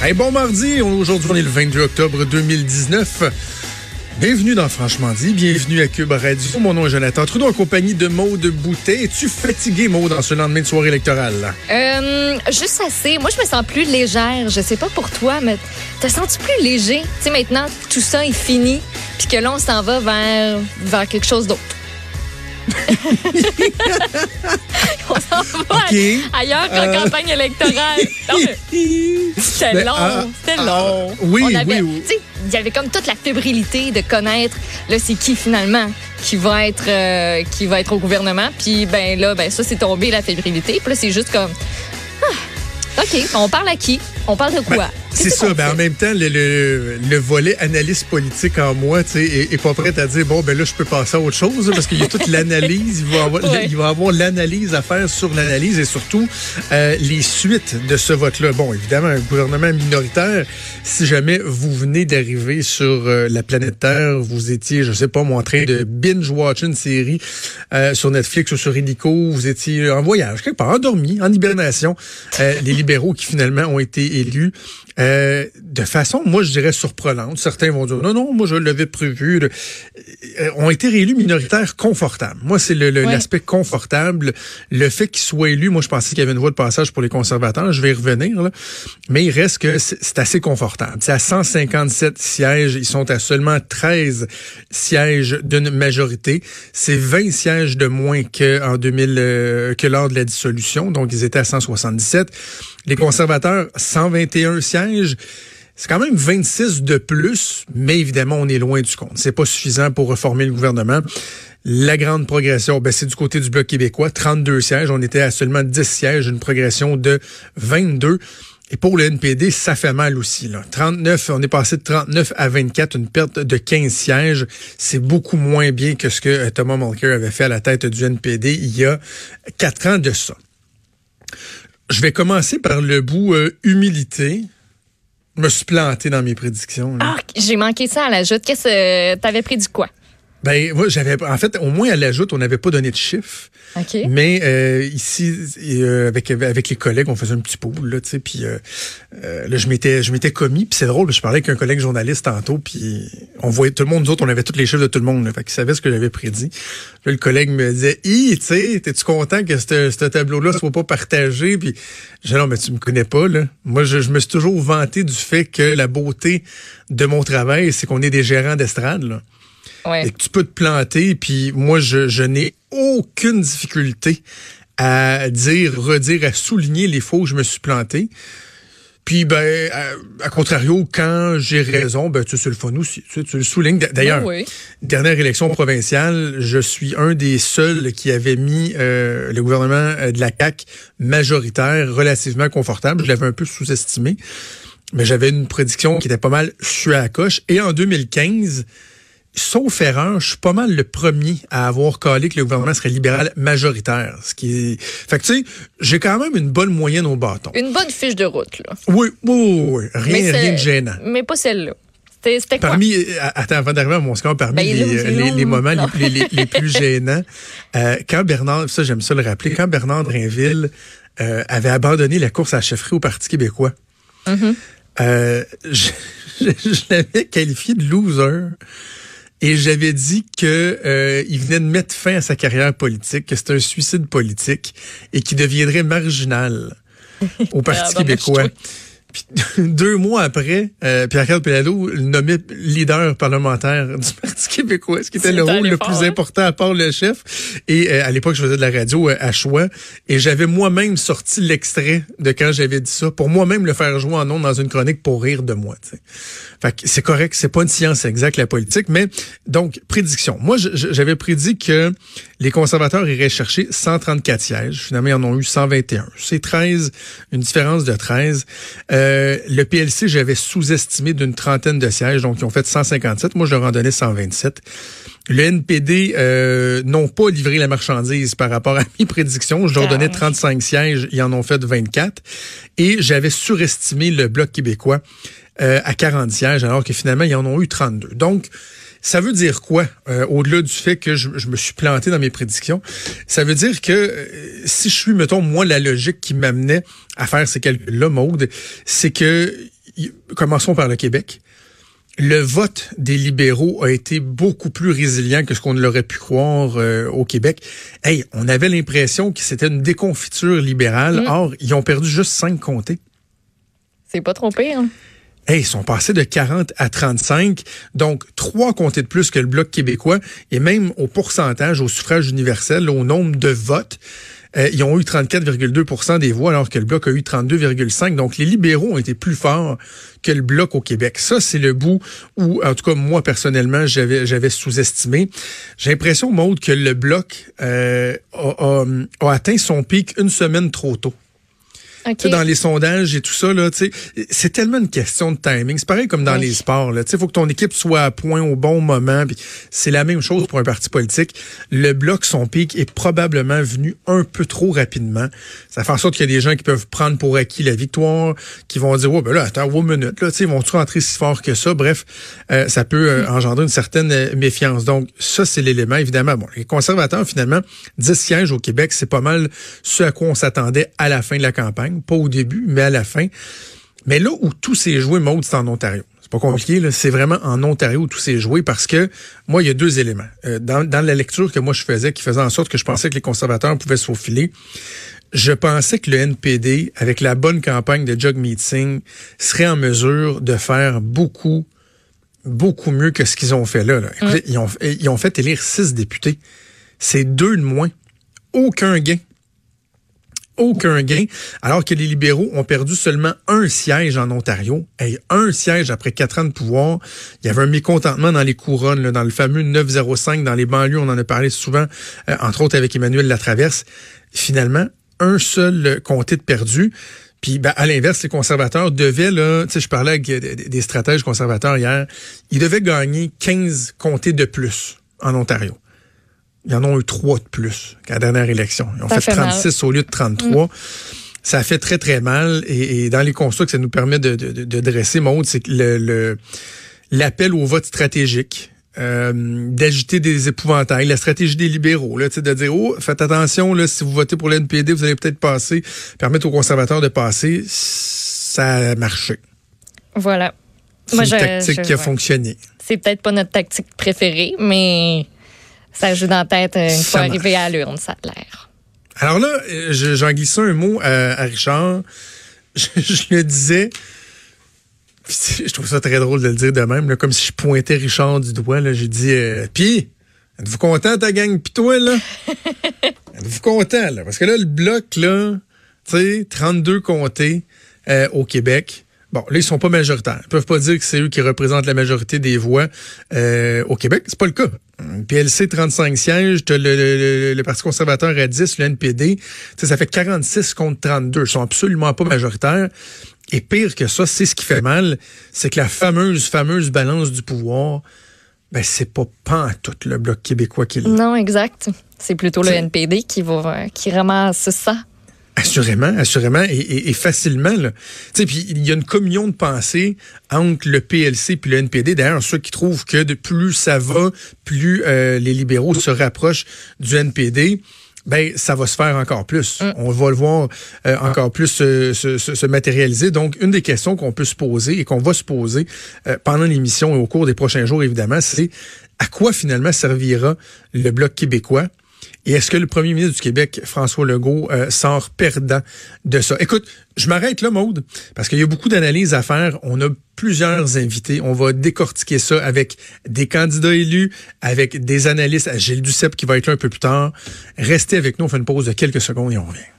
Hey, bon mardi, aujourd'hui on est le 22 octobre 2019. Bienvenue dans Franchement dit, bienvenue à Cube Radio. Mon nom est Jonathan Trudeau en compagnie de Maude Boutet. Es-tu fatigué, Maude, en ce lendemain de soirée électorale? Euh, juste assez. Moi, je me sens plus légère. Je sais pas pour toi, mais te sens-tu plus léger? Tu sais, maintenant, tout ça est fini, puis que là, on s'en va vers, vers quelque chose d'autre. On s'en va ailleurs qu'en Euh. campagne électorale. C'était Mais, long, ah, c'était ah, long. oui, On avait- oui, Il y avait comme toute la fébrilité de connaître, là, c'est qui finalement qui va être euh, qui va être au gouvernement. Puis ben là, ben ça c'est tombé la fébrilité. Puis là c'est juste comme, ah, ok, on parle à qui? On parle de quoi? Ben, C'est ça, ben, en même temps, le, le, le volet analyse politique en moi, tu sais, est, est pas prêt à dire, bon, ben là, je peux passer à autre chose, parce qu'il y a toute l'analyse, il va avoir, Ouais. avoir l'analyse à faire sur l'analyse et surtout euh, les suites de ce vote-là. Bon, évidemment, un gouvernement minoritaire, si jamais vous venez d'arriver sur euh, la planète Terre, vous étiez, je sais pas, moi, en train de binge-watch une série euh, sur Netflix ou sur Illico, vous étiez en voyage, quelque part, endormi, en hibernation, euh, les libéraux qui finalement ont été élus euh, de façon, moi, je dirais surprenante. Certains vont dire, non, non, moi, je l'avais prévu. Le- euh, ont été réélus minoritaires confortables. Moi, c'est le- le- Ouais. l'aspect confortable. Le fait qu'ils soient élus, moi, je pensais qu'il y avait une voie de passage pour les conservateurs. Je vais y revenir, là. Mais il reste que c'est c'est assez confortable. C'est à 157 sièges. Ils sont à seulement 13 sièges d'une majorité. C'est 20 sièges de moins que en 2000, euh, que lors de la dissolution. Donc, ils étaient à 177. Les conservateurs, 121 sièges. C'est quand même 26 de plus, mais évidemment, on est loin du compte. C'est pas suffisant pour reformer le gouvernement. La grande progression, ben, c'est du côté du Bloc québécois, 32 sièges. On était à seulement 10 sièges, une progression de 22. Et pour le NPD, ça fait mal aussi. Là. 39, on est passé de 39 à 24, une perte de 15 sièges. C'est beaucoup moins bien que ce que euh, Thomas Mulcair avait fait à la tête du NPD il y a quatre ans de ça. Je vais commencer par le bout euh, humilité. Me suis planté dans mes prédictions. Ah, j'ai manqué ça à la joute. Qu'est-ce que t'avais pris du quoi? Ben, moi, j'avais, en fait, au moins à l'ajoute, on n'avait pas donné de chiffres. Mais euh, ici, euh, avec avec les collègues, on faisait un petit pool, là, tu sais, puis euh, euh, là, je m'étais je m'étais commis, puis c'est drôle, je parlais avec un collègue journaliste tantôt, puis on voyait tout le monde, nous autres, on avait tous les chiffres de tout le monde, là, fait qu'il savait ce que j'avais prédit. Là, le collègue me disait, hi, tu sais, t'es-tu content que ce ce tableau-là soit pas partagé, puis dit, non, mais tu me connais pas, là. Moi, je, je me suis toujours vanté du fait que la beauté de mon travail, c'est qu'on est des gérants d'estrade, là Ouais. et que tu peux te planter. Puis moi, je, je n'ai aucune difficulté à dire, redire, à souligner les fois où je me suis planté. Puis, ben, à, à contrario, quand j'ai raison, ben, tu sais, le fun aussi. Tu, le soulignes. D'ailleurs, oui. dernière élection provinciale, je suis un des seuls qui avait mis euh, le gouvernement euh, de la CAQ majoritaire relativement confortable. Je l'avais un peu sous-estimé. Mais j'avais une prédiction qui était pas mal, suis à la coche. Et en 2015, sauf erreur, je suis pas mal le premier à avoir calé que le gouvernement serait libéral majoritaire. Ce qui est... Fait que tu sais, j'ai quand même une bonne moyenne au bâton. Une bonne fiche de route là. Oui, oui, oui, Rien, rien de gênant. Mais pas celle-là. C'était quoi? Parmi, euh, attends, avant d'arriver à mon score, parmi Ben, les, moments les, plus gênants, euh, quand Bernard, ça j'aime ça le rappeler, quand Bernard Drinville euh, avait abandonné la course à la chefferie au Parti québécois, Mm-hmm. euh, je, je- je l'avais qualifié de loser. Et j'avais dit que euh, il venait de mettre fin à sa carrière politique, que c'était un suicide politique et qu'il deviendrait marginal au Parti Ah, ben, québécois. Puis deux mois après, euh, Pierre-Carl Pelado le nommait leader parlementaire du Parti québécois, ce qui était le rôle le plus hein? important à part le chef. Et euh, à l'époque, je faisais de la radio euh, à choix et j'avais moi-même sorti l'extrait de quand j'avais dit ça pour moi-même le faire jouer en ondes dans une chronique pour rire de moi. tu sais. Fait que c'est correct, c'est pas une science exacte la politique, mais donc prédiction. Moi, j'avais prédit que les conservateurs iraient chercher 134 sièges. Finalement, ils en ont eu 121. C'est 13, une différence de 13. Euh, le PLC, j'avais sous-estimé d'une trentaine de sièges, donc ils ont fait 157. Moi, je leur en donnais 127. Le NPD euh, n'ont pas livré la marchandise par rapport à mes prédictions. Je leur Ah, donnais ouais. 35 sièges, ils en ont fait 24. Et j'avais surestimé le Bloc québécois euh, à 40 sièges, alors que finalement, ils en ont eu 32. Donc, ça veut dire quoi, euh, au-delà du fait que je, je me suis planté dans mes prédictions? Ça veut dire que euh, si je suis, mettons, moi, la logique qui m'amenait à faire ces calculs-là, Maude, c'est que commençons par le Québec le vote des libéraux a été beaucoup plus résilient que ce qu'on l'aurait pu croire euh, au Québec. Hey, on avait l'impression que c'était une déconfiture libérale. Mm. Or, ils ont perdu juste cinq comtés. C'est pas trop pire. Ils sont passés de 40 à 35, donc trois comtés de plus que le Bloc québécois, et même au pourcentage, au suffrage universel, au nombre de votes. Euh, ils ont eu 34,2% des voix alors que le bloc a eu 32,5. Donc les libéraux ont été plus forts que le bloc au Québec. Ça, c'est le bout où, en tout cas, moi personnellement, j'avais j'avais sous-estimé. J'ai l'impression, Maude, que le bloc euh, a atteint son pic une semaine trop tôt. Dans les sondages et tout ça, là, c'est tellement une question de timing. C'est pareil comme dans les sports. Il faut que ton équipe soit à point au bon moment. C'est la même chose pour un parti politique. Le bloc, son pic, est probablement venu un peu trop rapidement. Ça fait en sorte qu'il y a des gens qui peuvent prendre pour acquis la victoire, qui vont dire, oh, ben là, attends, une minute, là, vont-tu rentrer si fort que ça? Bref, euh, ça peut euh, engendrer une certaine euh, méfiance. Donc, ça, c'est l'élément, évidemment. Bon, les conservateurs, finalement, 10 sièges au Québec, c'est pas mal ce à quoi on s'attendait à la fin de la campagne pas au début, mais à la fin. Mais là où tout s'est joué, Maud, c'est en Ontario. C'est pas compliqué, c'est vraiment en Ontario où tout s'est joué parce que moi, il y a deux éléments. Euh, dans, dans la lecture que moi je faisais, qui faisait en sorte que je pensais que les conservateurs pouvaient se faufiler, je pensais que le NPD, avec la bonne campagne de Jug Meeting, serait en mesure de faire beaucoup, beaucoup mieux que ce qu'ils ont fait là. Ils, ont, ils ont fait élire six députés. C'est deux de moins. Aucun gain aucun gain, alors que les libéraux ont perdu seulement un siège en Ontario. Et un siège après quatre ans de pouvoir. Il y avait un mécontentement dans les couronnes, dans le fameux 905, dans les banlieues, on en a parlé souvent, euh, entre autres avec Emmanuel Latraverse. Finalement, un seul comté de perdu. Puis ben, à l'inverse, les conservateurs devaient, là, tu sais, je parlais avec des stratèges conservateurs hier, ils devaient gagner 15 comtés de plus en Ontario. Ils en ont eu trois de plus qu'à la dernière élection. Ils ont fait, 36 au lieu de 33. Mm. Ça fait très, très mal. Et, dans les constats que ça nous permet de, de, dresser, Maud, c'est que le, l'appel au vote stratégique, euh, d'agiter des épouvantails, la stratégie des libéraux, là, de dire oh, faites attention, là, si vous votez pour l'NPD, vous allez peut-être passer, permettre aux conservateurs de passer, ça a marché. Voilà. C'est une tactique qui a fonctionné. C'est peut-être pas notre tactique préférée, mais ça joue dans la tête euh, une fois arrivé à l'urne, ça a l'air. Alors là, j'en glissais un mot à, Richard. Je, le disais, je trouve ça très drôle de le dire de même, comme si je pointais Richard du doigt. J'ai dit, euh, puis, êtes-vous content ta gang? Puis toi, là? êtes-vous content, là? Parce que là, le bloc, là, tu sais, 32 comtés euh, au Québec. Bon, là, ils sont pas majoritaires. Ils peuvent pas dire que c'est eux qui représentent la majorité des voix euh, au Québec. C'est pas le cas. PLC, 35 sièges, le, le, le, Parti conservateur à 10, le NPD. Ça fait 46 contre 32. Ils sont absolument pas majoritaires. Et pire que ça, c'est ce qui fait mal, c'est que la fameuse, fameuse balance du pouvoir, ben, c'est pas pas tout le Bloc québécois qui l'a. Non, exact. C'est plutôt le NPD qui va, qui ramasse ça. Assurément, assurément, et, facilement. Puis il y a une communion de pensée entre le PLC puis le NPD. D'ailleurs, ceux qui trouvent que de plus ça va, plus euh, les libéraux se rapprochent du NPD. Ben, ça va se faire encore plus. Mm. On va le voir euh, encore plus se, matérialiser. Donc, une des questions qu'on peut se poser et qu'on va se poser euh, pendant l'émission et au cours des prochains jours, évidemment, c'est à quoi finalement servira le Bloc québécois? Et est-ce que le premier ministre du Québec, François Legault, euh, sort perdant de ça? Écoute, je m'arrête là, Maude, parce qu'il y a beaucoup d'analyses à faire. On a plusieurs invités. On va décortiquer ça avec des candidats élus, avec des analystes. Gilles Duceppe qui va être là un peu plus tard. Restez avec nous, on fait une pause de quelques secondes et on revient.